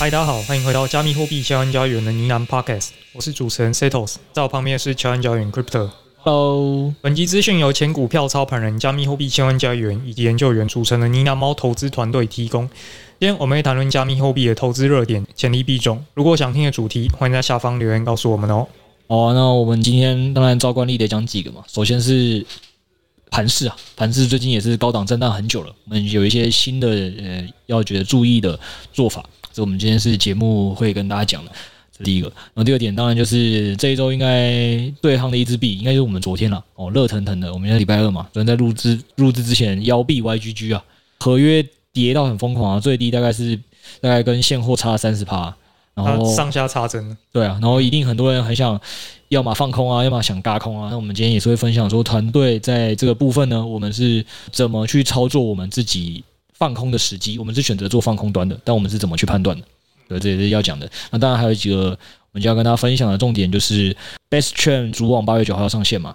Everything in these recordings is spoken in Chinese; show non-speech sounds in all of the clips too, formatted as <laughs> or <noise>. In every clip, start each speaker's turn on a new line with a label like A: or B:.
A: 嗨，大家好，欢迎回到加密货币千万交易员的呢喃 Podcast，我是主持人 Setos，在我旁边是千万交易员 Crypto。
B: Hello，
A: 本集资讯由前股票操盘人、加密货币千万交易员以及研究员组成的呢喃猫投资团队提供。今天我们会谈论加密货币的投资热点、潜力币种。如果想听的主题，欢迎在下方留言告诉我们哦。
B: 好啊，那我们今天当然照惯例得讲几个嘛。首先是盘势啊，盘势最近也是高档震荡很久了，我们有一些新的呃要觉得注意的做法。这我们今天是节目会跟大家讲的，这是第一个。然后第二点，当然就是这一周应该最夯的一支币，应该就是我们昨天了哦，热腾腾的。我们现在礼拜二嘛，昨天在录制录制之前，妖币 YGG 啊，合约跌到很疯狂啊，最低大概是大概跟现货差三十趴，然后
A: 上下差真的。
B: 对啊，然后一定很多人很想要么放空啊，要么想嘎空啊。那我们今天也是会分享说，团队在这个部分呢，我们是怎么去操作我们自己。放空的时机，我们是选择做放空端的，但我们是怎么去判断的？对，这也是要讲的。那当然还有几个，我们就要跟大家分享的重点就是，Best Chain 主网八月九号要上线嘛。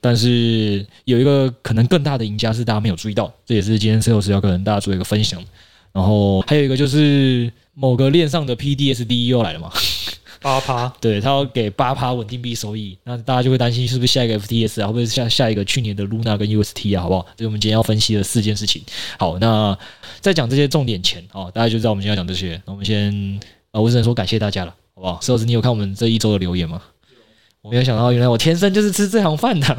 B: 但是有一个可能更大的赢家是大家没有注意到，这也是今天 Sales 要跟大家做一个分享。然后还有一个就是某个链上的 PDSDE 又来了嘛。
A: 八趴，
B: 对，他要给八趴稳定币收益，那大家就会担心是不是下一个 FTS 啊，会不会下下一个去年的 Luna 跟 UST 啊，好不好？所以我们今天要分析的四件事情。好，那在讲这些重点前，哦，大家就知道我们今天要讲这些。那我们先啊，我只能说感谢大家了，好不好？石老师，你有看我们这一周的留言吗？我没有想到，原来我天生就是吃这行饭的，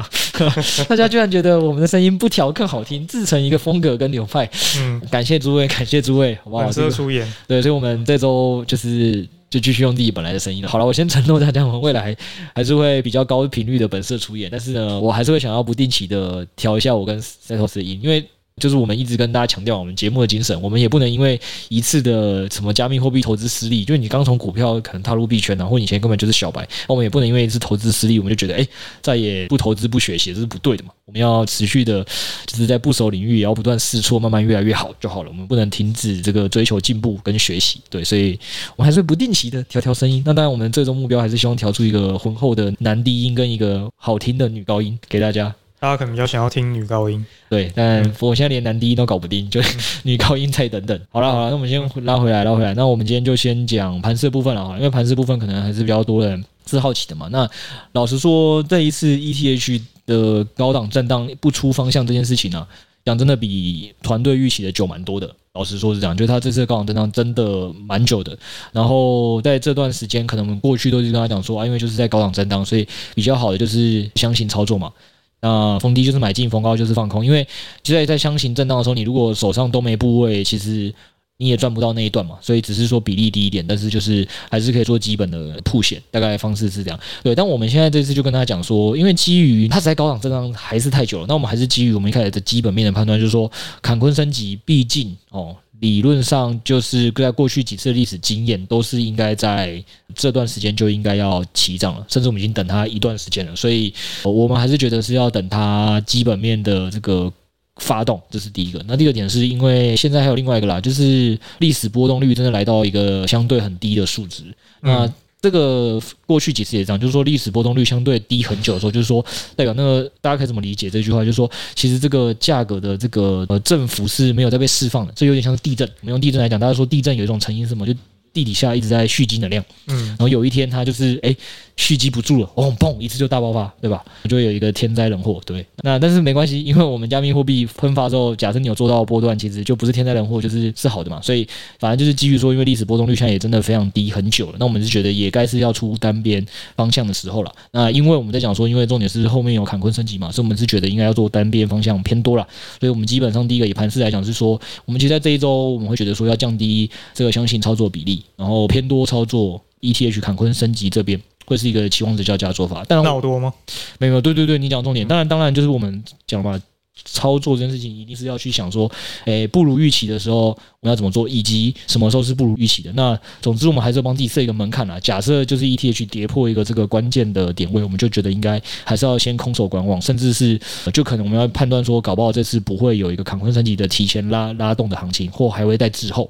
B: 大家居然觉得我们的声音不调更好听，自成一个风格跟流派。嗯，感谢诸位，感谢诸位，好不好？
A: 出演。
B: 对，所以我们这周就是。就继续用自己本来的声音了。好了，我先承诺大家，我们未来还是会比较高频率的本色出演，但是呢，我还是会想要不定期的调一下我跟 Setos 的音，因为。就是我们一直跟大家强调我们节目的精神，我们也不能因为一次的什么加密货币投资失利，就是你刚从股票可能踏入币圈，然后你以前根本就是小白，我们也不能因为一次投资失利，我们就觉得哎，再也不投资不学习，这是不对的嘛。我们要持续的，就是在不熟领域也要不断试错，慢慢越来越好就好了。我们不能停止这个追求进步跟学习，对，所以我们还是会不定期的调调声音。那当然，我们最终目标还是希望调出一个浑厚的男低音跟一个好听的女高音给大家。
A: 大家可能比较想要听女高音，
B: 对，但我现在连男低音都搞不定，就 <laughs> 女高音再等等。好了好了，那我们先拉回来，拉回来。那我们今天就先讲盘势部分了哈，因为盘势部分可能还是比较多人是好奇的嘛。那老实说，这一次 ETH 的高档震荡不出方向这件事情呢、啊，讲真的比团队预期的久蛮多的。老实说是这样，就是他这次的高档震荡真的蛮久的。然后在这段时间，可能我们过去都是跟他讲说啊，因为就是在高档震荡，所以比较好的就是箱型操作嘛。那逢低就是买进，逢高就是放空，因为就在在箱型震荡的时候，你如果手上都没部位，其实你也赚不到那一段嘛。所以只是说比例低一点，但是就是还是可以做基本的铺险，大概方式是这样。对，但我们现在这次就跟他讲说，因为基于它在高档震荡还是太久了，那我们还是基于我们一开始的基本面的判断，就是说坎昆升级，毕竟哦。理论上就是在过去几次历史经验，都是应该在这段时间就应该要起涨了，甚至我们已经等它一段时间了，所以我们还是觉得是要等它基本面的这个发动，这是第一个。那第二点是因为现在还有另外一个啦，就是历史波动率真的来到一个相对很低的数值，那。这个过去几次也这样，就是说历史波动率相对低很久的时候，就是说代表那个大家可以怎么理解这句话？就是说，其实这个价格的这个呃振幅是没有在被释放的，这有点像是地震。我们用地震来讲，大家说地震有一种成因是什么？就地底下一直在蓄积能量，嗯，然后有一天它就是哎。蓄积不住了，哦，砰，一次就大爆发，对吧？就会有一个天灾人祸，对。那但是没关系，因为我们加密货币喷发之后，假设你有做到波段，其实就不是天灾人祸，就是是好的嘛。所以反正就是基于说，因为历史波动率现在也真的非常低很久了，那我们是觉得也该是要出单边方向的时候了。那因为我们在讲说，因为重点是后面有坎昆升级嘛，所以我们是觉得应该要做单边方向偏多了。所以我们基本上第一个以盘势来讲是说，我们其实在这一周我们会觉得说要降低这个相信操作比例，然后偏多操作。ETH 坎昆升级这边会是一个期望值较佳的做法。但
A: 闹多吗？
B: 没有，对对对，你讲重点。当然，当然就是我们讲嘛。操作这件事情一定是要去想说，诶，不如预期的时候我们要怎么做，以及什么时候是不如预期的。那总之，我们还是要帮自己设一个门槛啊。假设就是 ETH 跌破一个这个关键的点位，我们就觉得应该还是要先空手观望，甚至是就可能我们要判断说，搞不好这次不会有一个坎昆升级的提前拉拉动的行情，或还会在滞后。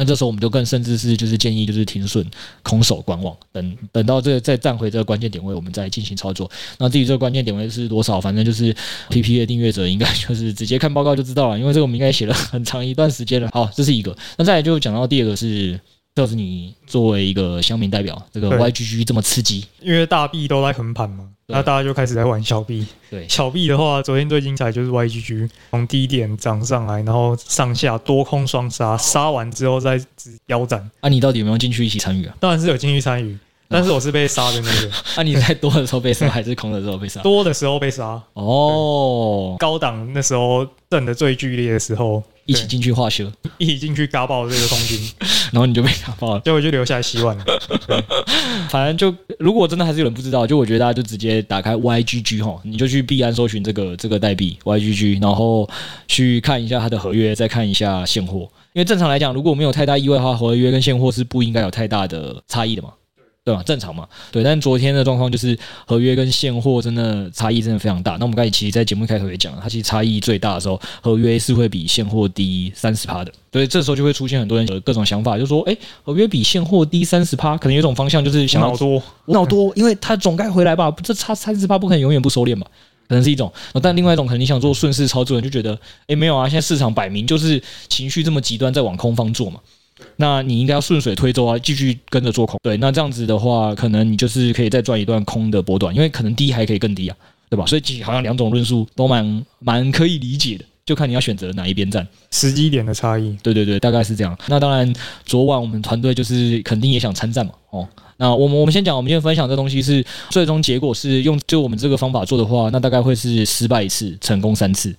B: 那这时候我们就更甚至是就是建议就是停损空手观望，等等到这个再站回这个关键点位，我们再进行操作。那至于这个关键点位是多少，反正就是 PP 的订阅者应该就是直接看报告就知道了，因为这个我们应该写了很长一段时间了。好，这是一个。那再来就讲到第二个是。就是你作为一个乡民代表，这个 YGG 这么刺激，
A: 因为大币都在横盘嘛，那大家就开始在玩小币。
B: 对，
A: 小币的话，昨天最精彩就是 YGG 从低点涨上来，然后上下多空双杀，杀完之后再腰斩。
B: 啊，你到底有没有进去一起参与啊？
A: 当然是有进去参与，但是我是被杀的那个。<laughs>
B: 啊，你在多的时候被杀，还是空的时候被杀？
A: 多的时候被杀。
B: 哦，
A: 高档那时候震的最剧烈的时候。
B: 一起进去化学，<laughs>
A: 一起进去嘎爆这个空军，<laughs>
B: 然后你就被嘎爆了，<laughs>
A: 结果就留下来洗碗了。
B: 反正就如果真的还是有人不知道，就我觉得大家就直接打开 YGG 哈，你就去币安搜寻这个这个代币 YGG，然后去看一下它的合约，再看一下现货。因为正常来讲，如果没有太大意外的话，合约跟现货是不应该有太大的差异的嘛。对吧？正常嘛，对。但昨天的状况就是合约跟现货真的差异真的非常大。那我们刚才其实，在节目开头也讲了，它其实差异最大的时候，合约是会比现货低三十趴的。所以这时候就会出现很多人有各种想法，就是说，哎，合约比现货低三十趴，可能有种方向就是想要多闹多，因为它总该回来吧？这差三十趴不可能永远不收敛吧？可能是一种。但另外一种可能，你想做顺势操作，就觉得，哎，没有啊，现在市场摆明就是情绪这么极端，在往空方做嘛。那你应该要顺水推舟啊，继续跟着做空。对，那这样子的话，可能你就是可以再赚一段空的波段，因为可能低还可以更低啊，对吧？所以好像两种论述都蛮蛮可以理解的，就看你要选择哪一边站。
A: 时机点的差异，
B: 对对对，大概是这样。那当然，昨晚我们团队就是肯定也想参战嘛。哦，那我们我们先讲，我们今天分享这东西是最终结果是用就我们这个方法做的话，那大概会是失败一次，成功三次。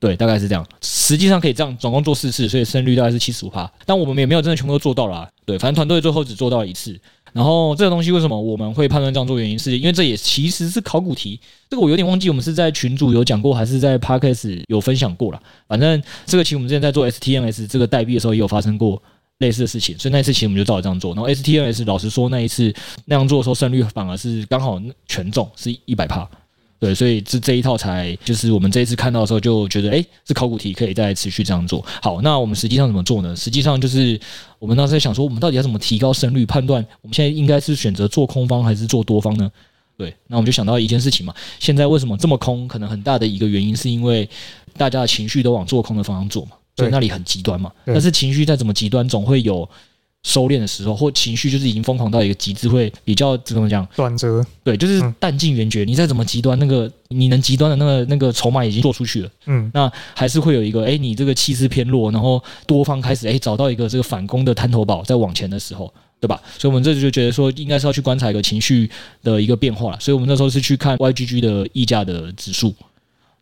B: 对，大概是这样。实际上可以这样，总共做四次，所以胜率大概是七十五趴。但我们也没有真的全部都做到了啊。对，反正团队最后只做到一次。然后这个东西为什么我们会判断这样做？原因是因为这也其实是考古题。这个我有点忘记，我们是在群组有讲过，还是在 Podcast 有分享过了。反正这个其实我们之前在做 STNS 这个代币的时候，也有发生过类似的事情。所以那一次其实我们就照着这样做。然后 STNS 老实说，那一次那样做的时候，胜率反而是刚好全中，是一百趴。对，所以这这一套才就是我们这一次看到的时候就觉得，哎，是考古题，可以再持续这样做。好，那我们实际上怎么做呢？实际上就是我们当时在想说，我们到底要怎么提高胜率？判断我们现在应该是选择做空方还是做多方呢？对，那我们就想到一件事情嘛，现在为什么这么空？可能很大的一个原因是因为大家的情绪都往做空的方向做嘛，所以那里很极端嘛。但是情绪再怎么极端，总会有。收敛的时候，或情绪就是已经疯狂到一个极致，会比较怎么讲？
A: 转折，
B: 对，就是弹尽援绝。你再怎么极端，那个你能极端的那个那个筹码已经做出去了，嗯，那还是会有一个，哎，你这个气势偏弱，然后多方开始哎找到一个这个反攻的滩头堡，在往前的时候，对吧？所以我们这就觉得说，应该是要去观察一个情绪的一个变化了。所以我们那时候是去看 YGG 的溢价的指数，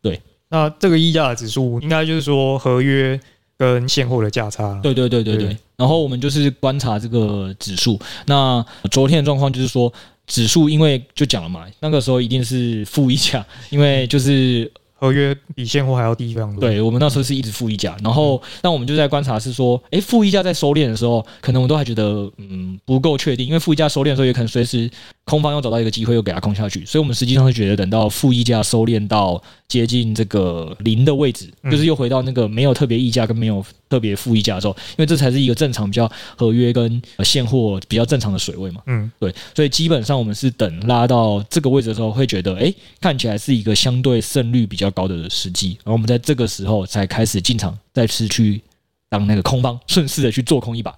B: 对，
A: 那这个溢价的指数应该就是说合约。跟现货的价差，
B: 对对对对对。然后我们就是观察这个指数。那昨天的状况就是说，指数因为就讲了嘛，那个时候一定是负溢价，<laughs> 因为就是。
A: 合约比现货还要低非常多。
B: 对，我们那时候是一直负溢价，然后那我们就在观察是说，诶，负溢价在收敛的时候，可能我们都还觉得嗯不够确定，因为负溢价收敛的时候，也可能随时空方又找到一个机会又给它空下去，所以我们实际上会觉得等到负溢价收敛到接近这个零的位置，就是又回到那个没有特别溢价跟没有特别负溢价的时候，因为这才是一个正常比较合约跟现货比较正常的水位嘛。嗯，对，所以基本上我们是等拉到这个位置的时候，会觉得诶，看起来是一个相对胜率比较高的时机，然后我们在这个时候才开始进场，再次去当那个空方，顺势的去做空一把。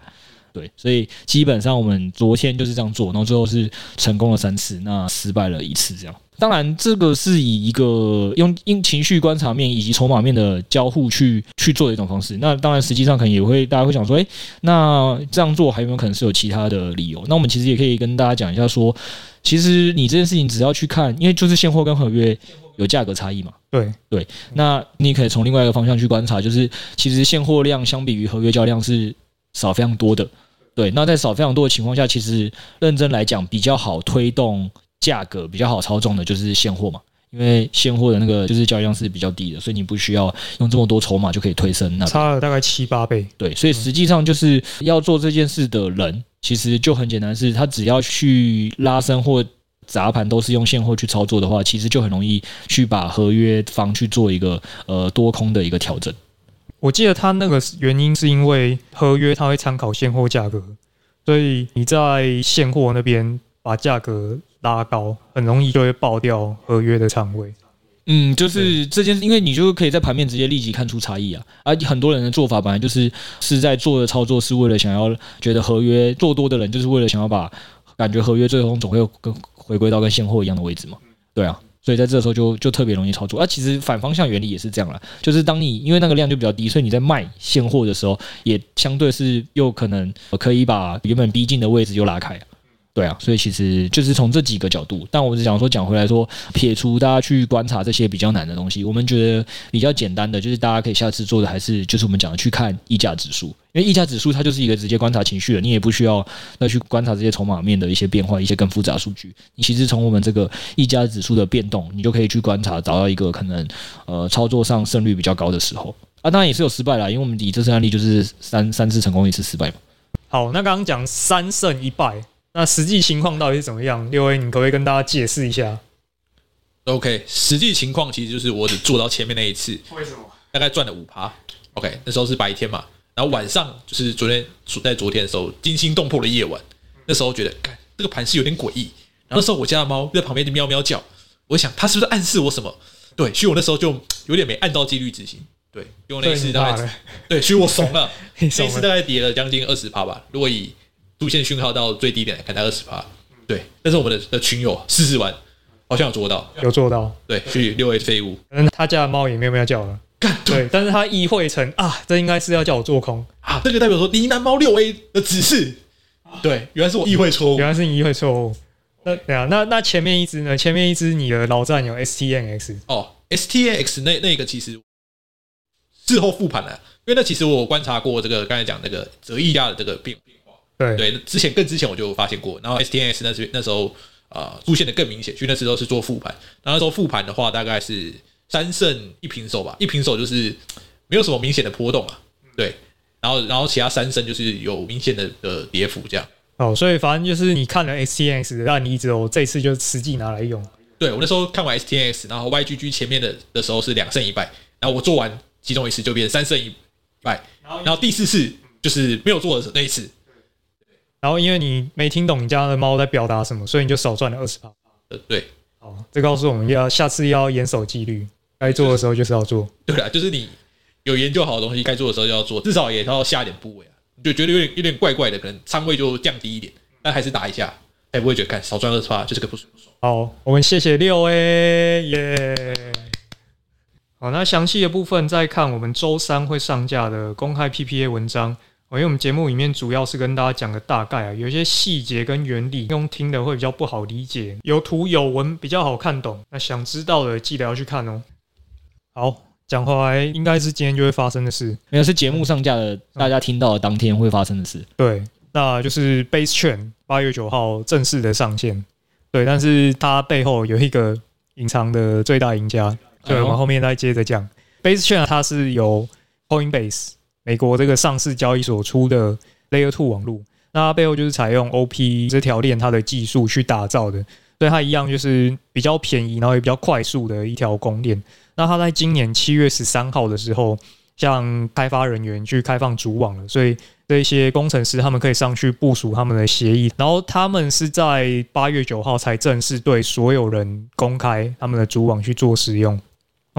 B: 对，所以基本上我们昨天就是这样做，然后最后是成功了三次，那失败了一次，这样。当然，这个是以一个用因情绪观察面以及筹码面的交互去去做的一种方式。那当然，实际上可能也会大家会想说，诶，那这样做还有没有可能是有其他的理由？那我们其实也可以跟大家讲一下，说，其实你这件事情只要去看，因为就是现货跟合约有价格差异嘛。
A: 对
B: 对，那你可以从另外一个方向去观察，就是其实现货量相比于合约交易量是少非常多的。对，那在少非常多的情况下，其实认真来讲，比较好推动价格、比较好操纵的就是现货嘛。因为现货的那个就是交易量是比较低的，所以你不需要用这么多筹码就可以推升那。
A: 差了大概七八倍。
B: 对，所以实际上就是要做这件事的人，其实就很简单，是他只要去拉升或砸盘都是用现货去操作的话，其实就很容易去把合约方去做一个呃多空的一个调整。
A: 我记得他那个原因是因为合约他会参考现货价格，所以你在现货那边把价格。拉高很容易就会爆掉合约的仓位，
B: 嗯，就是这件事，因为你就可以在盘面直接立即看出差异啊。而很多人的做法本来就是是在做的操作，是为了想要觉得合约做多的人，就是为了想要把感觉合约最终总会跟回归到跟现货一样的位置嘛。对啊，所以在这时候就就特别容易操作。啊，其实反方向原理也是这样了，就是当你因为那个量就比较低，所以你在卖现货的时候，也相对是又可能可以把原本逼近的位置又拉开。对啊，所以其实就是从这几个角度，但我只想说讲回来说，撇除大家去观察这些比较难的东西，我们觉得比较简单的，就是大家可以下次做的还是就是我们讲的去看溢价指数，因为溢价指数它就是一个直接观察情绪的，你也不需要再去观察这些筹码面的一些变化，一些更复杂数据。你其实从我们这个溢价指数的变动，你就可以去观察，找到一个可能呃操作上胜率比较高的时候啊，当然也是有失败啦，因为我们以这次案例就是三三次成功，一次失败嘛。
A: 好，那刚刚讲三胜一败。那实际情况到底是怎么样？六 A，你可不可以跟大家解释一下
C: ？OK，实际情况其实就是我只做到前面那一次，
A: 为什么？大
C: 概赚了五趴。OK，那时候是白天嘛，然后晚上就是昨天在昨天的时候惊心动魄的夜晚，那时候觉得，看这个盘是有点诡异。然后那时候我家的猫在旁边就喵喵叫，我想它是不是暗示我什么？对，所以我那时候就有点没按照纪律执行。对，因为那一次大概对，所以我 <laughs> 怂了，那一次大概跌了将近二十趴吧。如果以出现讯号到最低点来看，它二十趴，对。但是我们的的群友试试完，好像有做到，
A: 有做到，
C: 对。所以六 A 废物，
A: 嗯，他家的猫也喵喵叫了，对。但是他意会成啊，这应该是要叫我做空
C: 啊，这个代表说呢喃猫六 A 的指示，对，原来是我意会错误，
A: 原来是你意会错误。那对啊，那那前面一只呢？前面一只你的老战友 STNX
C: 哦，STNX 那那个其实事后复盘了，因为那其实我观察过这个刚才讲那个折溢价的这个变。
A: 对
C: 对，之前更之前我就发现过，然后 STNX 那时那时候啊、呃、出现的更明显，因为那时候是做复盘，然后那时候复盘的话大概是三胜一平手吧，一平手就是没有什么明显的波动啊，对，然后然后其他三胜就是有明显的呃跌幅这样。
A: 哦，所以反正就是你看了 STNX 的案例之后，这次就实际拿来用。
C: 对，我那时候看完 STNX，然后 YGG 前面的的时候是两胜一败，然后我做完其中一次就变三胜一败，然后第四次就是没有做的时候那一次。
A: 然后因为你没听懂你家的猫在表达什么，所以你就少赚了二十趴。
C: 呃，对，
A: 好，这告诉我们要下次要严守纪律，该做的时候就是要做。<laughs>
C: 对啊，就是你有研究好的东西，该做的时候就要做，至少也要下点部位啊。你就觉得有点有点怪怪的，可能仓位就降低一点，但还是打一下，才不会觉得看少赚二十趴就是个不爽。
A: 好，我们谢谢六 A 耶。好，那详细的部分再看我们周三会上架的公开 PPA 文章。因为我们节目里面主要是跟大家讲个大概啊，有一些细节跟原理用听的会比较不好理解，有图有文比较好看懂。那想知道的记得要去看哦。好，讲回来，应该是今天就会发生的事，
B: 没有是节目上架的，大家听到的当天会发生的事。
A: 对，那就是 Base Chain 八月九号正式的上线。对，但是它背后有一个隐藏的最大赢家，对，我们后面再接着讲。Base Chain 它是由 Coinbase。美国这个上市交易所出的 Layer Two 网络，那它背后就是采用 OP 这条链它的技术去打造的，所以它一样就是比较便宜，然后也比较快速的一条公链。那它在今年七月十三号的时候，向开发人员去开放主网了，所以这些工程师他们可以上去部署他们的协议，然后他们是在八月九号才正式对所有人公开他们的主网去做使用。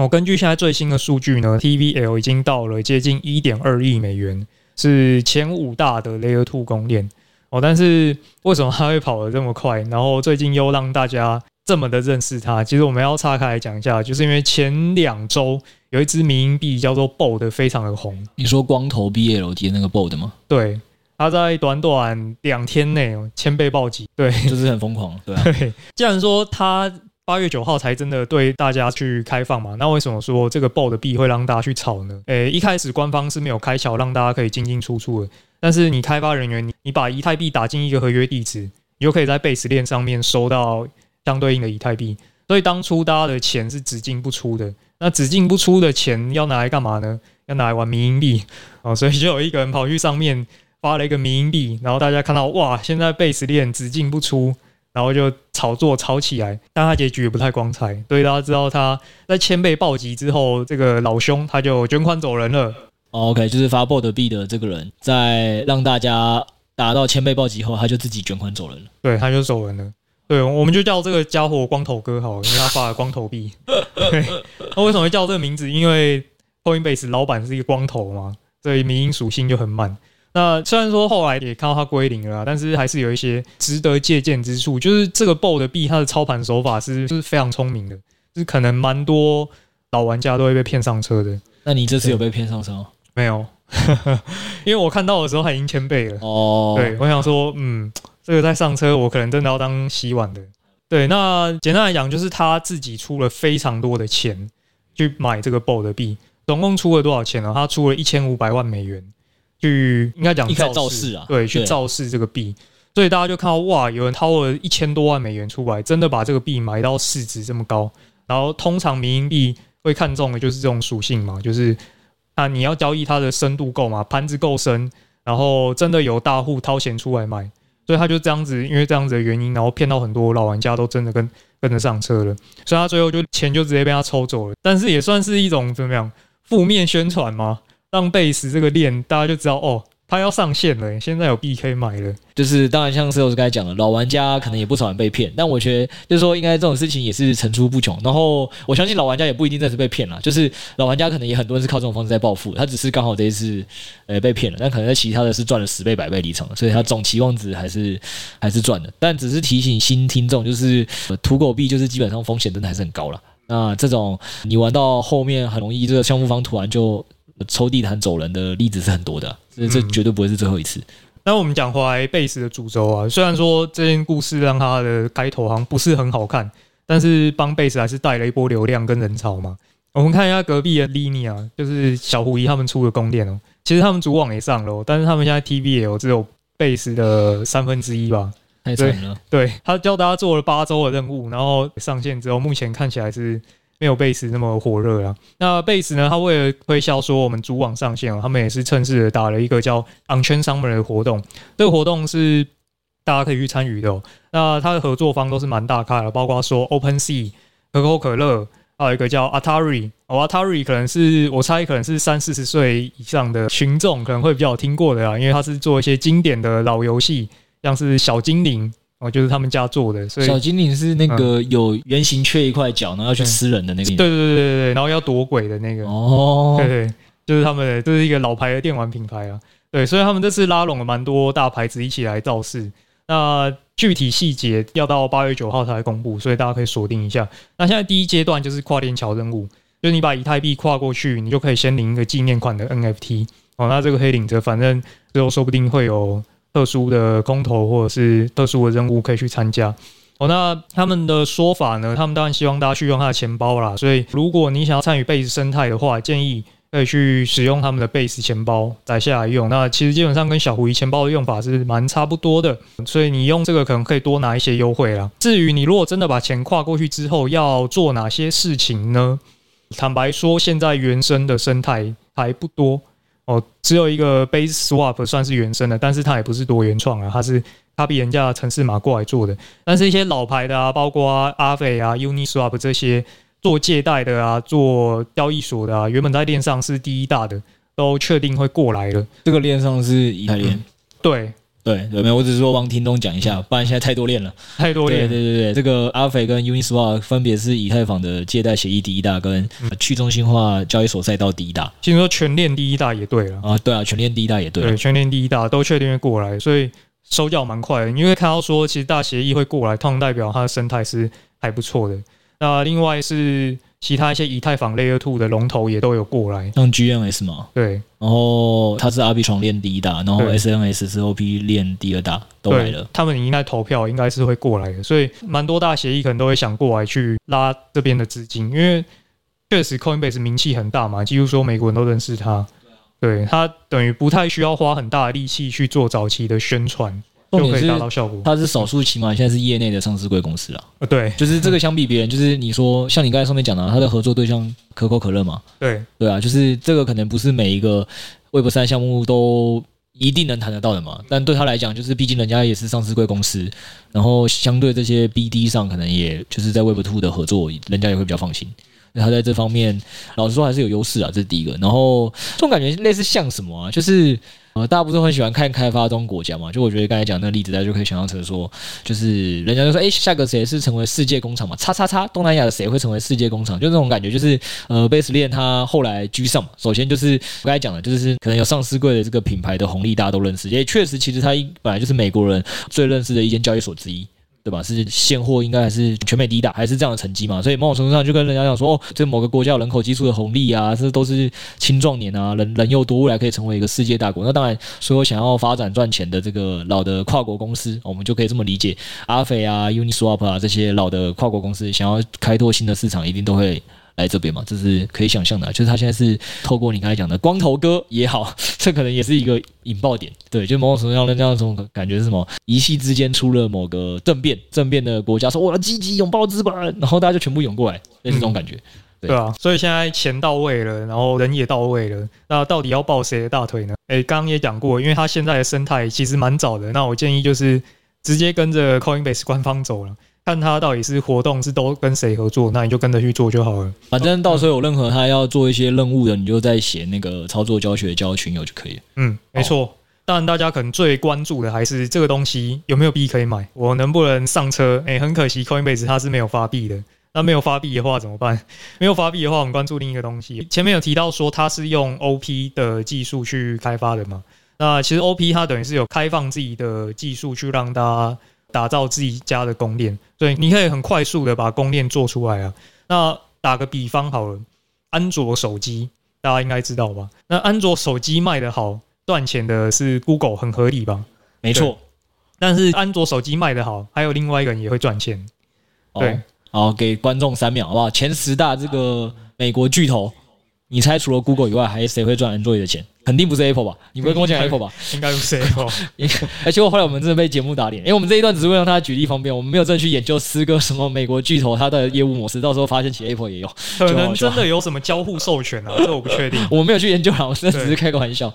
A: 哦，根据现在最新的数据呢，TVL 已经到了接近一点二亿美元，是前五大的 Layer Two 公链。哦，但是为什么它会跑得这么快？然后最近又让大家这么的认识它？其实我们要岔开来讲一下，就是因为前两周有一支民营币叫做 BOLD 非常的红。
B: 你说光头 BLT 那个 BOLD 吗？
A: 对，它在短短两天内千倍暴击，对，
B: 就是很疯狂，对、啊、<laughs>
A: 对。既然说它。八月九号才真的对大家去开放嘛？那为什么说这个 b o 的币会让大家去炒呢？诶、一开始官方是没有开桥让大家可以进进出出的。但是你开发人员，你你把以太币打进一个合约地址，你就可以在 Base 链上面收到相对应的以太币。所以当初大家的钱是只进不出的。那只进不出的钱要拿来干嘛呢？要拿来玩迷因币哦。所以就有一个人跑去上面发了一个迷因币，然后大家看到哇，现在 Base 链只进不出，然后就炒作炒起来。但他结局也不太光彩。所以大家知道他在千倍暴击之后，这个老兄他就卷款走人了。
B: OK，就是发 BOLD 币的这个人，在让大家达到千倍暴击后，他就自己卷款走人了。
A: 对，他就走人了。对，我们就叫这个家伙光头哥好了，因为他发了光头币。对，<laughs> 那为什么会叫这个名字？因为 Coinbase 老板是一个光头嘛，所以民营属性就很满。那虽然说后来也看到它归零了，但是还是有一些值得借鉴之处。就是这个 BOLD 币，它的操盘手法是就是非常聪明的，就是可能蛮多老玩家都会被骗上车的。
B: 那你这次有被骗上车吗？
A: 没有，<laughs> 因为我看到的时候还已经千倍了。哦，对，我想说，嗯，这个再上车，我可能真的要当洗碗的。对，那简单来讲，就是他自己出了非常多的钱去买这个 BOLD 币，总共出了多少钱呢？他出了一千五百万美元，去应该讲造势啊，对，去造势这个币。所以大家就看到，哇，有人掏了一千多万美元出来，真的把这个币买到市值这么高。然后通常民营币会看中的就是这种属性嘛，就是。啊你要交易它的深度够嘛？盘子够深，然后真的有大户掏钱出来买，所以他就这样子，因为这样子的原因，然后骗到很多老玩家都真的跟跟着上车了，所以他最后就钱就直接被他抽走了。但是也算是一种怎么样负面宣传嘛，让贝斯这个链大家就知道哦。他要上线了，现在有 B K 买了。
B: 就是当然，像 s a l e 刚才讲的，老玩家可能也不少人被骗，但我觉得就是说，应该这种事情也是层出不穷。然后我相信老玩家也不一定真的是被骗了，就是老玩家可能也很多人是靠这种方式在暴富，他只是刚好这一次呃被骗了，但可能在其他的是赚了十倍、百倍离场，所以他总期望值还是还是赚的。但只是提醒新听众，就是土狗币就是基本上风险真的还是很高了。那这种你玩到后面很容易这个项目方突然就抽地毯走人的例子是很多的。这这绝对不会是最后一次。
A: 那、嗯、我们讲回来，Base 的主轴啊，虽然说这件故事让他的开头好像不是很好看，但是帮 Base 还是带了一波流量跟人潮嘛。我们看一下隔壁的 Linea，就是小狐狸他们出的宫殿哦。其实他们主网也上了，但是他们现在 TVL 只有 Base 的三分之一吧，
B: 太惨了。
A: 对，他教大家做了八周的任务，然后上线之后，目前看起来是。没有 Base 那么火热啊。那 Base 呢？他为了推销说我们主网上线了，他们也是趁势的打了一个叫 On-Chain Summer 的活动。这个活动是大家可以去参与的喔。那他的合作方都是蛮大咖的，包括说 OpenSea、可口可乐，还有一个叫 Atari。哦，Atari 可能是我猜可能是三四十岁以上的群众可能会比较听过的啊，因为他是做一些经典的老游戏，像是小精灵。哦，就是他们家做的，所以
B: 小精灵是那个有圆形缺一块角，然后要去吃人的那个。对
A: 对对对对，然后要躲鬼的那个。哦，对 <laughs> 对，就是他们的，这是一个老牌的电玩品牌啊。对，所以他们这次拉拢了蛮多大牌子一起来造势。那具体细节要到八月九号才公布，所以大家可以锁定一下。那现在第一阶段就是跨链桥任务，就是你把以太币跨过去，你就可以先领一个纪念款的 NFT。哦，那这个黑领者反正最后说不定会有。特殊的空投或者是特殊的任务可以去参加哦。那他们的说法呢？他们当然希望大家去用他的钱包啦。所以如果你想要参与 Base 生态的话，建议可以去使用他们的 Base 钱包载下来用。那其实基本上跟小狐狸钱包的用法是蛮差不多的。所以你用这个可能可以多拿一些优惠啦。至于你如果真的把钱跨过去之后要做哪些事情呢？坦白说，现在原生的生态还不多。哦，只有一个 Base Swap 算是原生的，但是它也不是多原创啊，它是 copy 人家的程式码过来做的。但是一些老牌的啊，包括 Aave 啊、Uniswap 这些做借贷的啊、做交易所的啊，原本在链上是第一大的，都确定会过来了。
B: 这个链上是以太链，
A: 对。
B: 对，有没有？我只是说帮听众讲一下，不然现在太多链了，
A: 太多链。
B: 对对对对，这个 Aave 跟 Uniswap 分别是以太坊的借贷协议第一大，跟去中心化交易所赛道第一大。
A: 其实说全链第一大也对了
B: 啊，对啊，全链第一大也对。
A: 对，全链第一大都确定会过来，所以收脚蛮快的。因为看到说，其实大协议会过来，通常代表它的生态是还不错的。那另外是。其他一些以太坊 Layer Two 的龙头也都有过来，
B: 像 GNS 嘛，
A: 对，
B: 然后它是 Arbitrum 链第一大，然后 SNS 是 OP 链第二大，都来了。
A: 他们应该投票应该是会过来的，所以蛮多大协议可能都会想过来去拉这边的资金，因为确实 Coinbase 名气很大嘛，几乎说美国人都认识他。对，他等于不太需要花很大的力气去做早期的宣传，就可以达到效果。
B: 它是少数起码现在是业内的上市贵公司啊。
A: 呃，对，
B: 就是这个相比别人，就是你说像你刚才上面讲的，<laughs> 它的合作对象可口可乐嘛，
A: 对
B: 对啊，就是这个可能不是每一个 Web 三项目都。一定能谈得到的嘛？但对他来讲，就是毕竟人家也是上市贵公司，然后相对这些 BD 上，可能也就是在 Web Two 的合作，人家也会比较放心。那他在这方面，老实说还是有优势啊，这是第一个。然后这种感觉类似像什么啊？就是。呃，大家不是很喜欢看开发中国家嘛？就我觉得刚才讲那个例子，大家就可以想象成说，就是人家就说，哎、下个谁是成为世界工厂嘛？叉叉叉，东南亚的谁会成为世界工厂？就这种感觉，就是呃贝斯链它后来居上嘛。首先就是我刚才讲的，就是可能有上市柜的这个品牌的红利，大家都认识。也确实，其实他本来就是美国人最认识的一间交易所之一。对吧？是现货应该还是全美第一大，还是这样的成绩嘛？所以某种程度上就跟人家讲说，哦，这某个国家有人口基数的红利啊，这都是青壮年啊，人人又多，未来可以成为一个世界大国。那当然，所有想要发展赚钱的这个老的跨国公司，我们就可以这么理解，阿肥啊、Uniswap 啊这些老的跨国公司，想要开拓新的市场，一定都会。来这边嘛，这是可以想象的，就是他现在是透过你刚才讲的光头哥也好，<laughs> 这可能也是一个引爆点，对，就某种程度上的这样一种感觉是什么？一夕之间出了某个政变，政变的国家说我要积极拥抱资本，然后大家就全部涌过来，类似这种感觉，对，
A: 对啊，所以现在钱到位了，然后人也到位了，那到底要抱谁的大腿呢？诶，刚刚也讲过，因为他现在的生态其实蛮早的，那我建议就是直接跟着 Coinbase 官方走了。看他到底是活动是都跟谁合作，那你就跟着去做就好了。
B: 反正到时候有任何他要做一些任务的，你就在写那个操作教学交群友就可以了。
A: 嗯，没错。当然，大家可能最关注的还是这个东西有没有币可以买，我能不能上车？诶、欸，很可惜，Coinbase 它是没有发币的。那没有发币的话怎么办？<laughs> 没有发币的话，我们关注另一个东西。前面有提到说它是用 OP 的技术去开发的嘛？那其实 OP 它等于是有开放自己的技术去让大家。打造自己家的公链，对，你可以很快速的把公链做出来啊。那打个比方好了，安卓手机大家应该知道吧？那安卓手机卖得好，赚钱的是 Google，很合理吧？
B: 没错。
A: 但是安卓手机卖得好，还有另外一个人也会赚钱。对，
B: 好，给观众三秒好不好？前十大这个美国巨头。你猜除了 Google 以外，还有谁会赚 Android 的钱？肯定不是 Apple 吧？你不会跟我讲 Apple 吧？<laughs>
A: 应该不是 Apple。<laughs>
B: 而且我后来我们真的被节目打脸，因为我们这一段只是为了让他举例方便，我们没有真的去研究四个什么美国巨头它的业务模式。到时候发现其实 Apple 也有，<laughs>
A: 可能真的有什么交互授权啊？这我不确定。
B: 我们没有去研究啊，我真的只是开个玩笑。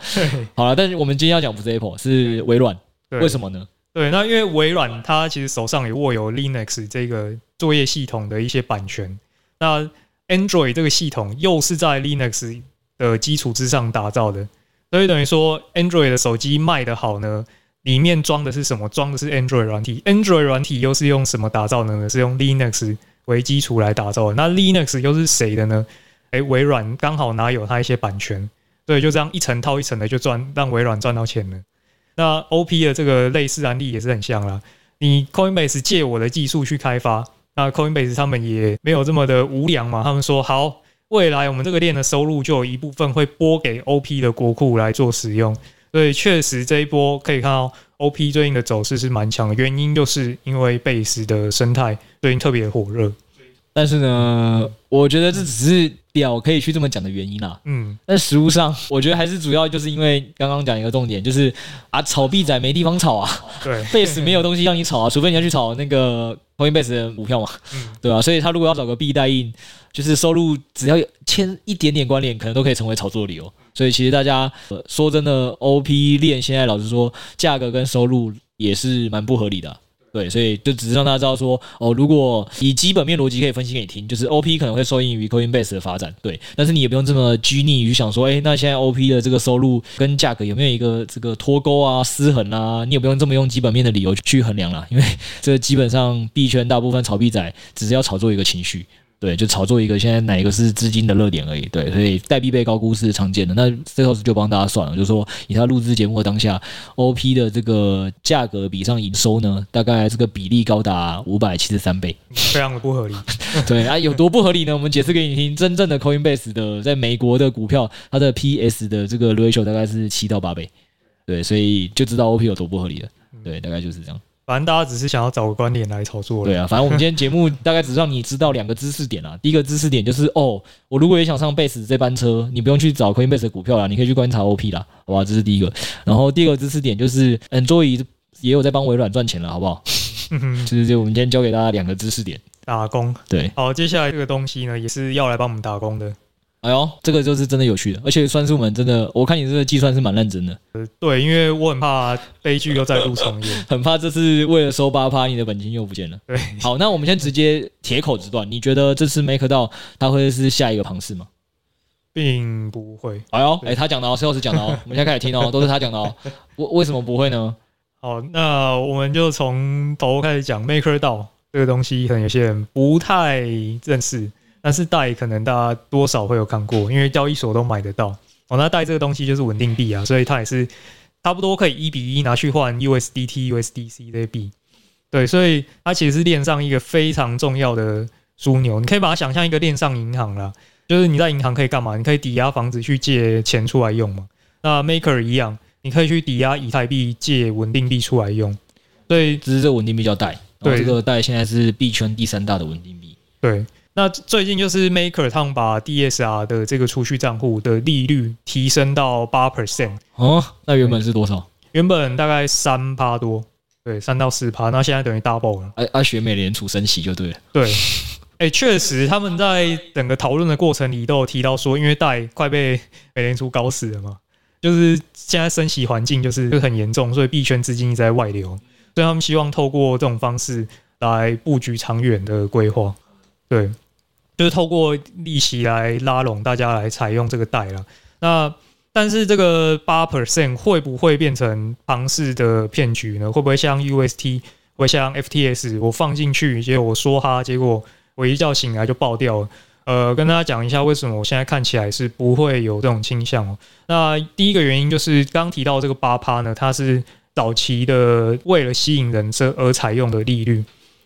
B: 好了，但是我们今天要讲不是 Apple，是微软。为什么呢？
A: 对，那因为微软它其实手上也握有 Linux 这个作业系统的一些版权。那 Android 这个系统又是在 Linux 的基础之上打造的，所以等于说，Android 的手机卖得好呢，里面装的是什么？装的是 Android 软体。Android 软体又是用什么打造的呢？是用 Linux 为基础来打造的。那 Linux 又是谁的呢？诶、微软刚好拿有它一些版权，所以就这样一层套一层的就赚，让微软赚到钱了。那 OP 的这个类似案例也是很像啦。你 Coinbase 借我的技术去开发，那 Coinbase 他们也没有这么的无良嘛，他们说好。未来我们这个链的收入就有一部分会拨给 OP 的国库来做使用，所以确实这一波可以看到 OP 最近的走势是蛮强的，原因就是因为 Base 的生态最近特别火热。
B: 但是呢，我觉得这只是表可以去这么讲的原因啦。嗯，但实物上，我觉得还是主要就是因为刚刚讲一个重点，就是啊，炒币仔没地方炒啊。对，<laughs> Base 没有东西让你炒啊，除非你要去炒那个 Coinbase 的股票嘛。嗯，对吧？所以他如果要找个币代印，就是收入只要牵一点点关联，可能都可以成为炒作的理由。所以其实大家说真的，OP 链现在老实说，价格跟收入也是蛮不合理的啊。对，所以就只是让大家知道说，哦，如果以基本面逻辑可以分析给你听，就是 OP 可能会受益于 Coinbase 的发展，对，但是你也不用这么拘泥于想说，哎，那现在 OP 的这个收入跟价格有没有一个这个脱钩啊、失衡啊？你也不用这么用基本面的理由去衡量了，因为这基本上币圈大部分炒币仔只是要炒作一个情绪。对，就炒作一个现在哪一个是资金的热点而已。对，所以代币被高估是常见的。那这后就帮大家算了，就是说以他录制节目的当下，OP 的这个价格比上营收呢，大概这个比例高达五百七十三倍，
A: 非常的不合理。<laughs>
B: 对啊，有多不合理呢？我们解释给你听。真正的 Coinbase 的在美国的股票，它的 PS 的这个 ratio 大概是七到八倍。对，所以就知道 OP 有多不合理了。对，大概就是这样。
A: 反正大家只是想要找个观点来炒作。
B: 对啊，反正我们今天节目大概只让你知道两个知识点啊。第一个知识点就是哦，我如果也想上 Base 这班车，你不用去找 Coinbase 的股票啦，你可以去观察 OP 啦，好吧？这是第一个。然后第二个知识点就是，Android 也有在帮微软赚钱了，好不好？<laughs> 就是就我们今天教给大家两个知识点，
A: 打工。
B: 对，
A: 好，接下来这个东西呢，也是要来帮我们打工的。
B: 哎呦，这个就是真的有趣的，而且算是我们真的，我看你这个计算是蛮认真的。
A: 呃，对，因为我很怕悲剧又再度重演，<laughs>
B: 很怕这次为了收八趴，你的本金又不见了。
A: 对，
B: 好，那我们先直接铁口直断，你觉得这次 MakerDAO 它会是下一个庞氏吗？
A: 并不会。
B: 哎呦，哎，他讲的哦，Sales 讲的哦，<laughs> 我们现在开始听哦，都是他讲的哦。<laughs> 为为什么不会呢？
A: 好，那我们就从头开始讲 MakerDAO 这个东西，可能有些人不太认识。但是贷可能大家多少会有看过，因为交易所都买得到哦。那贷这个东西就是稳定币啊，所以它也是差不多可以一比一拿去换 USDT、USDC 这些币。对，所以它其实是链上一个非常重要的枢纽。你可以把它想象一个链上银行啦，就是你在银行可以干嘛？你可以抵押房子去借钱出来用嘛。那 Maker 一样，你可以去抵押以太币借稳定币出来用。对，
B: 只是这稳定币叫贷，对，这个贷现在是币圈第三大的稳定币。
A: 对。那最近就是 Maker 他们把 DSR 的这个储蓄账户的利率提升到八 percent
B: 哦，那原本是多少？
A: 原本大概三趴多，对，三到四趴，那现在等于 double 了。
B: 啊啊，学美联储升息就对了。
A: 对，哎、欸，确实他们在整个讨论的过程里都有提到说，因为贷快被美联储搞死了嘛，就是现在升息环境就是就很严重，所以币圈资金一直在外流，所以他们希望透过这种方式来布局长远的规划，对。就是透过利息来拉拢大家来采用这个贷了。那但是这个八 percent 会不会变成庞氏的骗局呢？会不会像 UST，会像 FTS，我放进去，结果我说哈，结果我一觉醒来就爆掉了。呃，跟大家讲一下为什么我现在看起来是不会有这种倾向哦。那第一个原因就是刚提到这个八趴呢，它是早期的为了吸引人这而采用的利率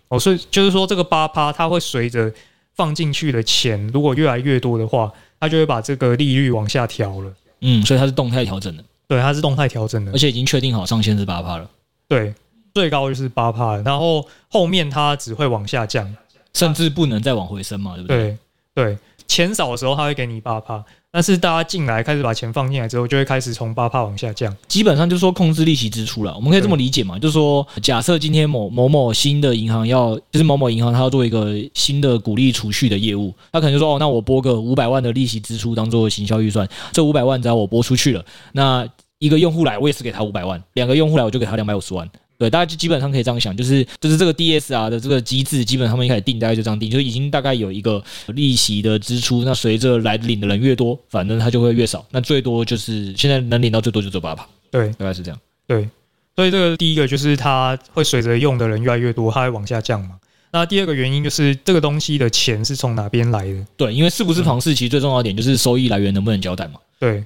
A: 哦，所以就是说这个八趴它会随着。放进去的钱如果越来越多的话，它就会把这个利率往下调了。
B: 嗯，所以它是动态调整的。
A: 对，它是动态调整的，
B: 而且已经确定好上限是八趴了。
A: 对，最高就是八趴，然后后面它只会往下降，
B: 甚至不能再往回升嘛，对不对？
A: 对，对，钱少的时候它会给你八趴。但是大家进来开始把钱放进来之后，就会开始从八趴往下降。
B: 基本上就是说控制利息支出了。我们可以这么理解嘛？就是说，假设今天某某某新的银行要，就是某某银行它要做一个新的鼓励储蓄的业务，他可能就说哦，那我拨个五百万的利息支出当做行销预算，这五百万只要我拨出去了，那一个用户来，我也是给他五百万；两个用户来，我就给他两百五十万。对，大家就基本上可以这样想，就是就是这个 DSR 的这个机制，基本上他们一开始定大概就这样定，就已经大概有一个利息的支出。那随着来领的人越多，反正它就会越少。那最多就是现在能领到最多就走八趴。
A: 对，
B: 大概是这样。
A: 对，所以这个第一个就是它会随着用的人越来越多，它会往下降嘛。那第二个原因就是这个东西的钱是从哪边来的？
B: 对，因为是不是庞氏，其实最重要的点就是收益来源能不能交代嘛。
A: 对，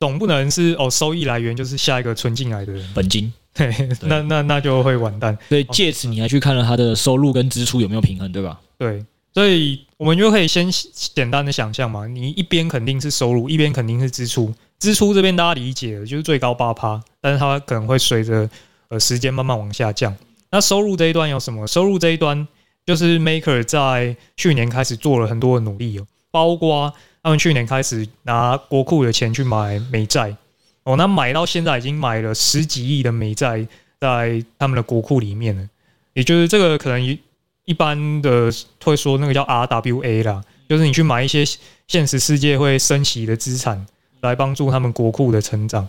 A: 总不能是哦，收益来源就是下一个存进来的人
B: 本金。
A: 对，那那那就会完蛋。
B: 所以借此你还去看了他的收入跟支出有没有平衡，对吧？
A: 对，所以我们就可以先简单的想象嘛，你一边肯定是收入，一边肯定是支出。支出这边大家理解的就是最高八趴，但是它可能会随着呃时间慢慢往下降。那收入这一端有什么？收入这一端就是 Maker 在去年开始做了很多的努力哦，包括他们去年开始拿国库的钱去买美债。哦，那买到现在已经买了十几亿的美债在他们的国库里面了，也就是这个可能一一般的会说那个叫 RWA 啦，就是你去买一些现实世界会升息的资产来帮助他们国库的成长，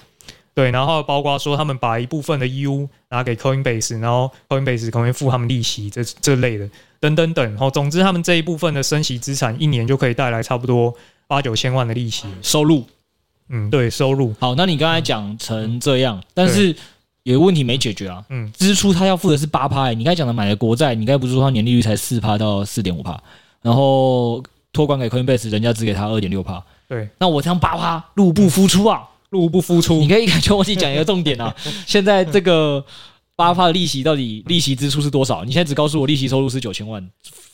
A: 对，然后包括说他们把一部分的 U 拿给 Coinbase，然后 Coinbase 可能付他们利息这这类的等等等，然后总之他们这一部分的升息资产一年就可以带来差不多八九千万的利息
B: 收入。
A: 嗯，对，收入
B: 好。那你刚才讲成这样，但是有个问题没解决啊。嗯，支出他要付的是八趴，你刚才讲的买的国债，你刚才不是说他年利率才四趴到四点五趴，然后托管给 Coinbase，人家只给他二点六趴。
A: 对，
B: 那我这样八趴入不敷出啊，
A: 入不敷出。
B: 你可以跟我讲一个重点啊，<laughs> 现在这个八趴的利息到底利息支出是多少？你现在只告诉我利息收入是九千万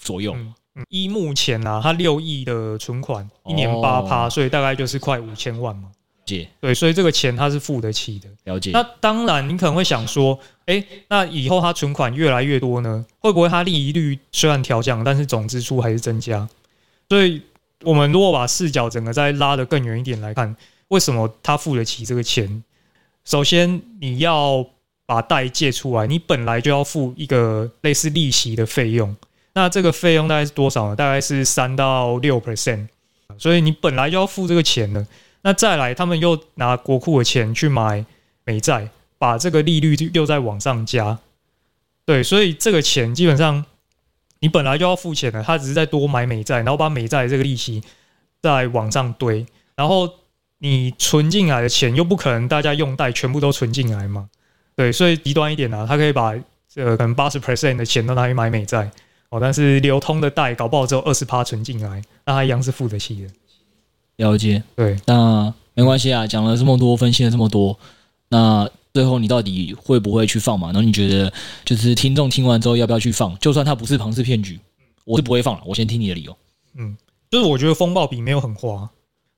B: 左右。嗯依目前啊，他六亿的存款，一年八趴，所以大概就是快五千万嘛。解
A: 对，所以这个钱他是付得起的。
B: 了解。
A: 那当然，你可能会想说，哎，那以后他存款越来越多呢，会不会他利率虽然调降，但是总支出还是增加？所以，我们如果把视角整个再拉得更远一点来看，为什么他付得起这个钱？首先，你要把贷借出来，你本来就要付一个类似利息的费用。那这个费用大概是多少呢？大概是三到六 percent。所以你本来就要付这个钱的。那再来，他们又拿国库的钱去买美债，把这个利率又再往上加。对，所以这个钱基本上你本来就要付钱的，他只是在多买美债，然后把美债这个利息再往上堆，然后。你存进来的钱又不可能大家用贷全部都存进来嘛？对，所以极端一点呢、他可以把这个可能八十 percent 的钱都拿去买美债哦，但是流通的贷搞不好只有二十趴存进来，那他一样是付得起的。
B: 了解，
A: 对，
B: 那没关系啊，讲了这么多，分析了这么多，那最后你到底会不会去放嘛？然后你觉得就是听众听完之后要不要去放？就算它不是庞氏骗局，我是不会放了。我先听你的理由。
A: 嗯，就是我觉得风暴比没有很花。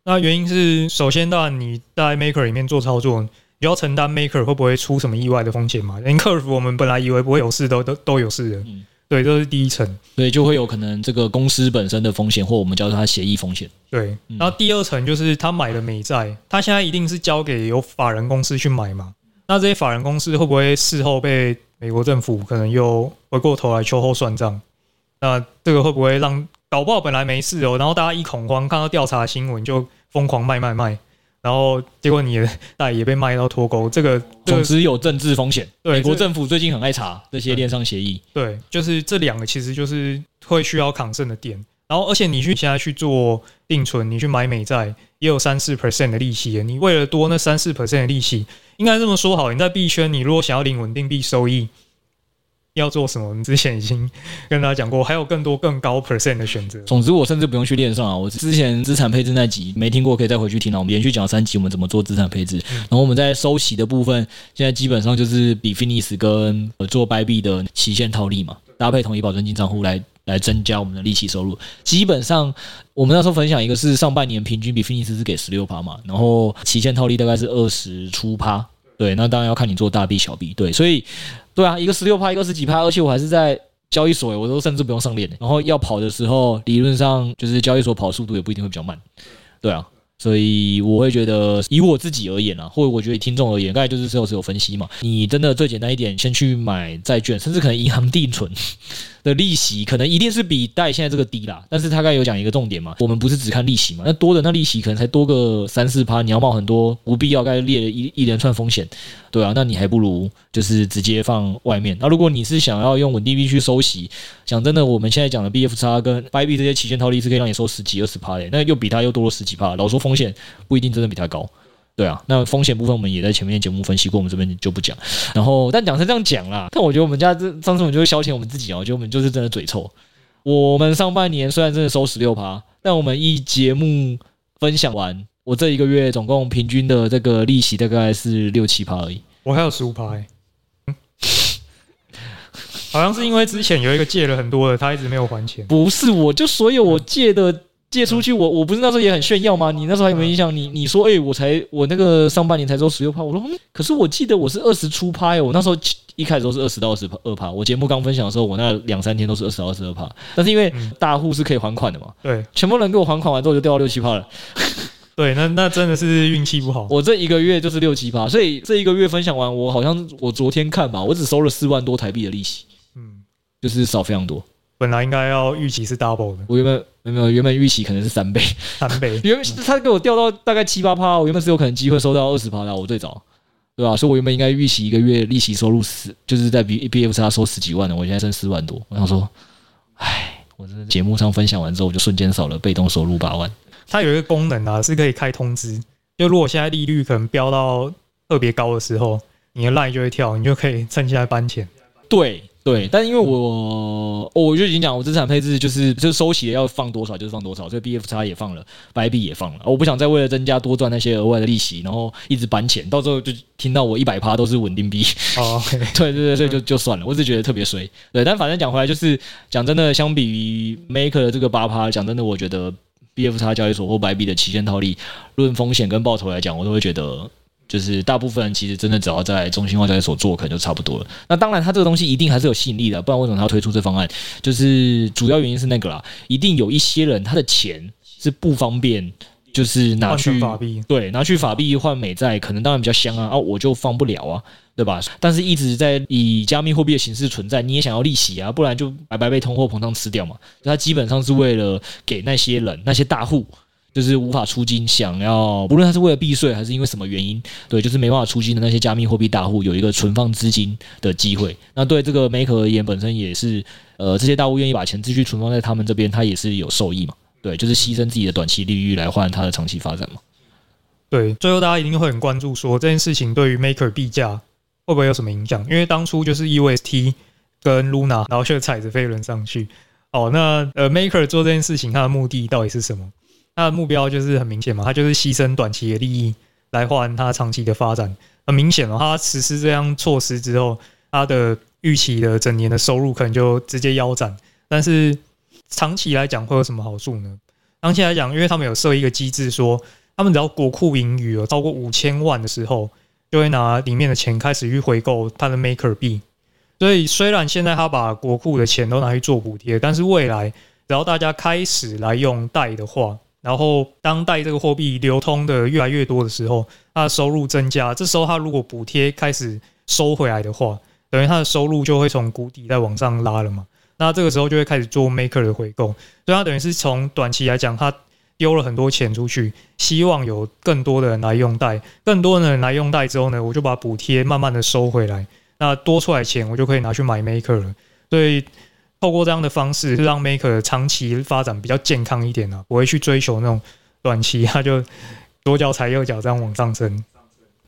A: 那原因是，首先当然你在 Maker 里面做操作，你要承担 Maker 会不会出什么意外的风险嘛？连 Curve 我们本来以为不会有事，都都都有事的。嗯，对，这是第一层，
B: 所以就会有可能这个公司本身的风险，或我们叫做它协议风险。
A: 对，然后第二层就是他买的美债，他现在一定是交给有法人公司去买嘛？那这些法人公司会不会事后被美国政府可能又回过头来秋后算账？那这个会不会让？搞不好本来没事哦，然后大家一恐慌，看到调查新闻就疯狂卖卖卖，然后结果你的贷也被卖到脱钩。这个
B: 总之有政治风险。
A: 对，
B: 美国政府最近很爱查这些链上协议。
A: 对，就是这两个其实就是会需要抗胜的点。然后，而且你去现在去做定存，你去买美债也有三四 percent 的利息。你为了多那三四 percent 的利息，应该这么说好，你在币圈，你如果想要领稳定币收益。要做什么？我们之前已经跟大家讲过，还有更多更高 percent 的选择。
B: 总之，我甚至不用去练上啊！我之前资产配置那集没听过，可以再回去听了。我们连续讲三集，我们怎么做资产配置。然后我们在收息的部分，现在基本上就是比 Finis 跟做 Bybit 的期限套利嘛，搭配统一保证金账户来来增加我们的利息收入。基本上，我们那时候分享一个是上半年平均比 Finis 是给十六趴嘛，然后期限套利大概是二十出趴。对，那当然要看你做大币小币。对，所以。对啊，一个十六趴，一个十几趴，而且我还是在交易所，我都甚至不用上链。然后要跑的时候，理论上就是交易所跑速度也不一定会比较慢。对啊，所以我会觉得，以我自己而言啊，或者我觉得以听众而言，刚才就是只有只有分析嘛。你真的最简单一点，先去买债券，甚至可能银行定存。的利息可能一定是比贷现在这个低啦，但是他刚才有讲一个重点嘛，我们不是只看利息嘛，那多的那利息可能才多个三四趴，你要冒很多不必要该列的一一连串风险，对啊，那你还不如就是直接放外面。那如果你是想要用稳定币去收息，讲真的，我们现在讲的 BFX 跟 b y b 这些期限套利是可以让你收十几二十趴的，那又比它又多了十几趴，老说风险不一定真的比它高。对啊，那风险部分我们也在前面节目分析过，我们这边就不讲。然后，但讲是这样讲啦，但我觉得我们家这上次我们就是消遣我们自己啊，我觉得我们就是真的嘴臭。我们上半年虽然真的收十六趴，但我们一节目分享完，我这一个月总共平均的这个利息大概是六七趴而已。
A: 我还有十五趴，哎，好像是因为之前有一个借了很多的，他一直没有还钱。
B: 不是，我就所有我借的。借出去我，我我不是那时候也很炫耀吗？你那时候还有没有印象？你你说，哎、欸，我才我那个上半年才收十六趴，我说，嗯，可是我记得我是二十出趴哎，我那时候一开始都是二十到二十二趴。我节目刚分享的时候，我那两三天都是二十到二十二趴。但是因为大户是可以还款的嘛，
A: 对，
B: 全部人给我还款完之后就掉到六七趴了。<laughs>
A: 对，那那真的是运气不好。
B: 我这一个月就是六七趴，所以这一个月分享完，我好像我昨天看吧，我只收了四万多台币的利息，嗯，就是少非常多。
A: 本来应该要预期是 double 的，
B: 我原本没有原本预期可能是三倍，
A: 三倍。<laughs>
B: 原本他给我掉到大概七八趴，我原本是有可能机会收到二十趴的，我最早，对吧、啊？所以我原本应该预期一个月利息收入十，就是在 B B F 差收十几万的，我现在剩四万多。我想说，唉，我这节目上分享完之后，我就瞬间少了被动收入八万。
A: 它有一个功能啊，是可以开通知，就如果现在利率可能飙到特别高的时候，你的 line 就会跳，你就可以趁现在搬钱。
B: 对。对，但因为我我就已经讲，我资产配置就是就是收息要放多少就是放多少，所以 BFX 也放了，Bybit 也放了。我不想再为了增加多赚那些额外的利息，然后一直搬钱，到时候就听到我一百趴都是稳定币。<laughs>
A: 哦
B: 对对对，所以就就算了。我只觉得特别衰。对，但反正讲回来就是讲真的，相比于 Maker 的这个八趴，讲真的，我觉得 BFX 交易所或白币的期限套利，论风险跟报酬来讲，我都会觉得。就是大部分人其实真的只要在中心化交易所做，可能就差不多了。那当然，它这个东西一定还是有吸引力的，不然为什么他要推出这方案？就是主要原因是那个啦，一定有一些人他的钱是不方便，就是拿去
A: 法币，
B: 对，拿去法币换美债，可能当然比较香啊，啊，我就放不了啊，对吧？但是一直在以加密货币的形式存在，你也想要利息啊，不然就白白被通货膨胀吃掉嘛。它基本上是为了给那些人，那些大户。就是无法出金，想要不论他是为了避税还是因为什么原因，对，就是没办法出金的那些加密货币大户有一个存放资金的机会。那对这个 Maker 而言，本身也是，呃，这些大户愿意把钱继续存放在他们这边，他也是有受益嘛。对，就是牺牲自己的短期利率来换他的长期发展嘛。
A: 对，最后大家一定会很关注说这件事情对于 Maker 币价会不会有什么影响？因为当初就是 UST 跟 Luna，然后却踩着飞轮上去。哦，那呃 Maker 做这件事情，他的目的到底是什么？他的目标就是很明显嘛，他就是牺牲短期的利益来换他长期的发展。很明显哦，他实施这样措施之后，他的预期的整年的收入可能就直接腰斩。但是长期来讲会有什么好处呢？长期来讲，因为他们有设一个机制，说他们只要国库盈余超过五千万的时候，就会拿里面的钱开始去回购他的 Maker 币。所以虽然现在他把国库的钱都拿去做补贴，但是未来只要大家开始来用贷的话，然后，当代这个货币流通的越来越多的时候，它的收入增加。这时候，它如果补贴开始收回来的话，等于它的收入就会从谷底再往上拉了嘛。那这个时候就会开始做 maker 的回购，所以它等于是从短期来讲，它丢了很多钱出去，希望有更多的人来用贷，更多的人来用贷之后呢，我就把补贴慢慢的收回来，那多出来钱我就可以拿去买 maker 了。所以。透过这样的方式，让 Maker 长期发展比较健康一点啊，不会去追求那种短期，他就左脚踩右脚这样往上升。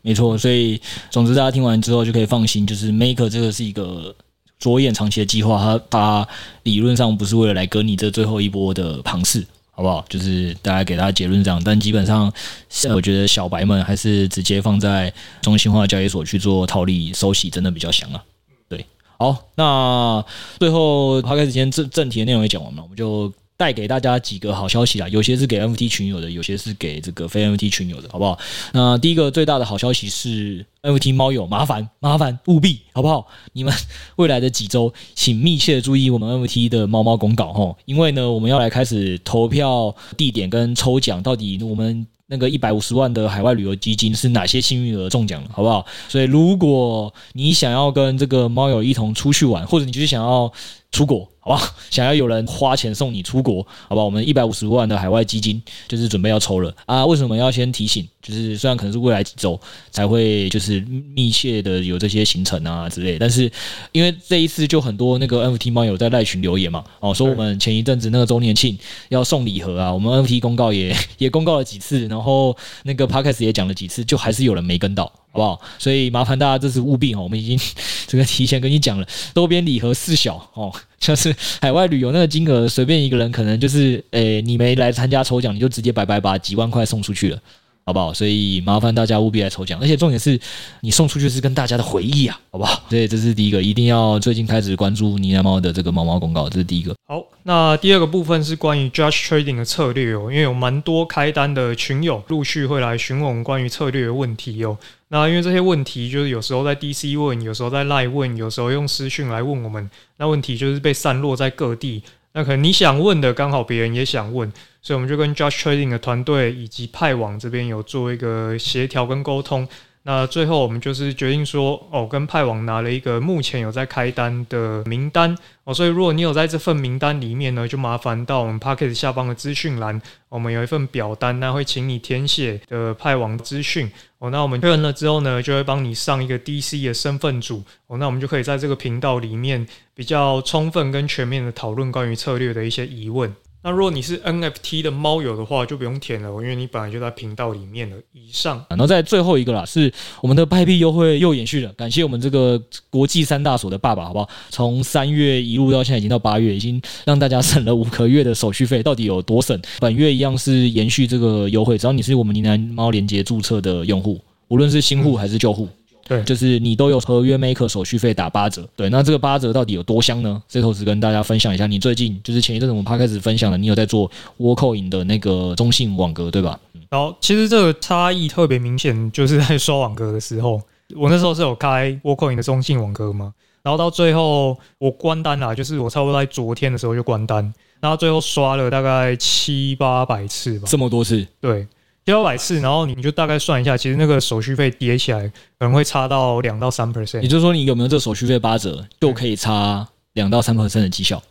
B: 没错，所以总之大家听完之后就可以放心，就是 Maker 这个是一个着眼长期的计划，它它理论上不是为了来割你这最后一波的庞氏，好不好？就是大家给大家结论这样，但基本上我觉得小白们还是直接放在中心化交易所去做套利收息，真的比较香啊。好，那最后他开始今天正正题的内容也讲完了，我们就带给大家几个好消息啦。有些是给 NFT 群友的，有些是给这个非 NFT 群友的，好不好？那第一个最大的好消息是 NFT 猫友麻烦麻烦务必好不好？你们未来的几周请密切注意我们 NFT 的猫猫公告齁，因为呢我们要来开始投票地点跟抽奖，到底我们。那个一百五十万的海外旅游基金是哪些幸运儿中奖了，好不好？所以如果你想要跟这个猫友一同出去玩，或者你就是想要出国。好吧，<laughs> 想要有人花钱送你出国，好吧？我们一百五十万的海外基金就是准备要抽了啊！为什么要先提醒？就是虽然可能是未来几周才会就是密切的有这些行程啊之类，但是因为这一次就很多那个 NFT 猫友在赖群留言嘛，哦，说我们前一阵子那个周年庆要送礼盒啊，我们 NFT 公告也也公告了几次，然后那个 Podcast 也讲了几次，就还是有人没跟到。好不好？所以麻烦大家这次务必哦，我们已经 <laughs> 这个提前跟你讲了，周边礼盒事小哦，<laughs> 就是海外旅游那个金额，随便一个人可能就是，诶、你没来参加抽奖，你就直接白白把几万块送出去了。好不好？所以麻烦大家务必来抽奖，而且重点是你送出去是跟大家的回忆啊，好不好？所以这是第一个，一定要最近开始关注呢喃猫的这个猫猫公告，这是第一个。
A: 好，那第二个部分是关于 Judge Trading 的策略哦，因为有蛮多开单的群友陆续会来询问我们关于策略的问题哦。那因为这些问题就是有时候在 DC 问，有时候在 Line 问，有时候用私讯来问我们，那问题就是被散落在各地。那可能你想问的，刚好别人也想问。所以我们就跟 Josh Trading 的团队以及派网这边有做一个协调跟沟通。那最后我们就是决定说，哦，跟派网拿了一个目前有在开单的名单哦。所以如果你有在这份名单里面呢，就麻烦到我们 Pocket 下方的资讯栏，我们有一份表单，那会请你填写的派网资讯哦。那我们确认了之后呢，就会帮你上一个 DC 的身份组哦。那我们就可以在这个频道里面比较充分跟全面的讨论关于策略的一些疑问。那如果你是 NFT 的猫友的话，就不用填了，因为你本来就在频道里面了。以上，
B: 然后在最后一个啦，是我们的派币优惠又延续了，感谢我们这个国际三大所的爸爸，好不好？从三月一路到现在已经到八月，已经让大家省了五个月的手续费，到底有多省？本月一样是延续这个优惠，只要你是我们宁南猫连接注册的用户，无论是新户还是旧户。
A: 对，
B: 就是你都有合约 maker 手续费打八折。对，那这个八折到底有多香呢？这头只跟大家分享一下，你最近就是前一阵子我们 podcast 分享了，你有在做 Worldcoin 的那个中信网格，对吧？
A: 然后其实这个差异特别明显，就是在刷网格的时候，我那时候是有开 Worldcoin 的中信网格嘛，然后到最后我关单了，就是我差不多在昨天的时候就关单，然后最后刷了大概七八百次吧，
B: 这么多次，
A: 对，七八百次，然后你就大概算一下，其实那个手续费叠起来可能会差到两到三 percent，
B: 也就是说你有没有这手续费八折，就可以差两到三 percent 的绩效。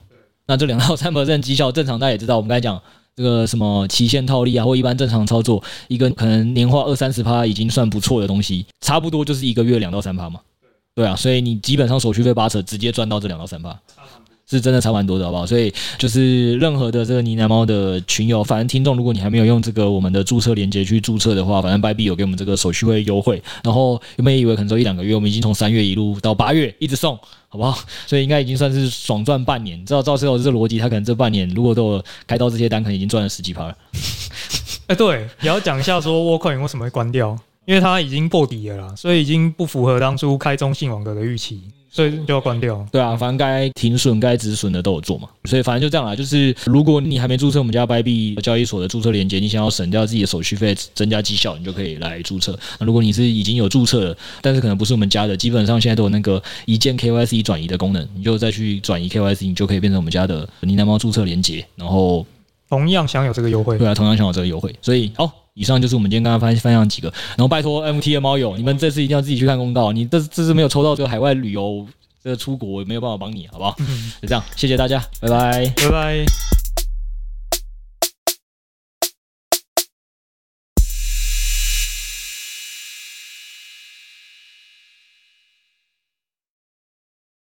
B: 那这两到三 percent 绩效，正常大家也知道，我们刚才讲。这个什么期限套利啊，或一般正常操作，一个可能年化二三十趴已经算不错的东西，差不多就是一个月两到三趴嘛。对啊，所以你基本上手续费八折，直接赚到这两到三趴。是真的差蛮多的，好不好？所以就是任何的这个呢喃猫的群友，反正听众，如果你还没有用这个我们的注册链接去注册的话，反正 Bybit 有给我们这个手续费优惠。然后有没有以为可能说一两个月，我们已经从三月一路到八月一直送，好不好？所以应该已经算是爽赚半年。知道照这逻辑，他可能这半年如果都开到这些单，可能已经赚了十几趴了。
A: 哎，对，也要讲一下说 Worldcoin 为什么会关掉，因为它已经破底了啦，所以已经不符合当初开中信网格的预期。所以就要关掉。对
B: 啊，反正该停损、该止损的都有做嘛。所以反正就这样啦。就是如果你还没注册我们家白币交易所的注册链接，你想要省掉自己的手续费、增加绩效，你就可以来注册。那如果你是已经有注册了，但是可能不是我们家的，基本上现在都有那个一键 KYC 转移的功能，你就再去转移 KYC，你就可以变成我们家的呢喃猫注册链接，然后
A: 同样享有这个优惠。
B: 对啊，同样享有这个优惠。所以好。以上就是我们今天刚刚分分享几个，然后拜托 MT 的猫友，你们这次一定要自己去看公告，你这这次没有抽到这个海外旅游这个出国，我没有办法帮你，好不好？就这样，谢谢大家，拜拜，
A: 拜拜。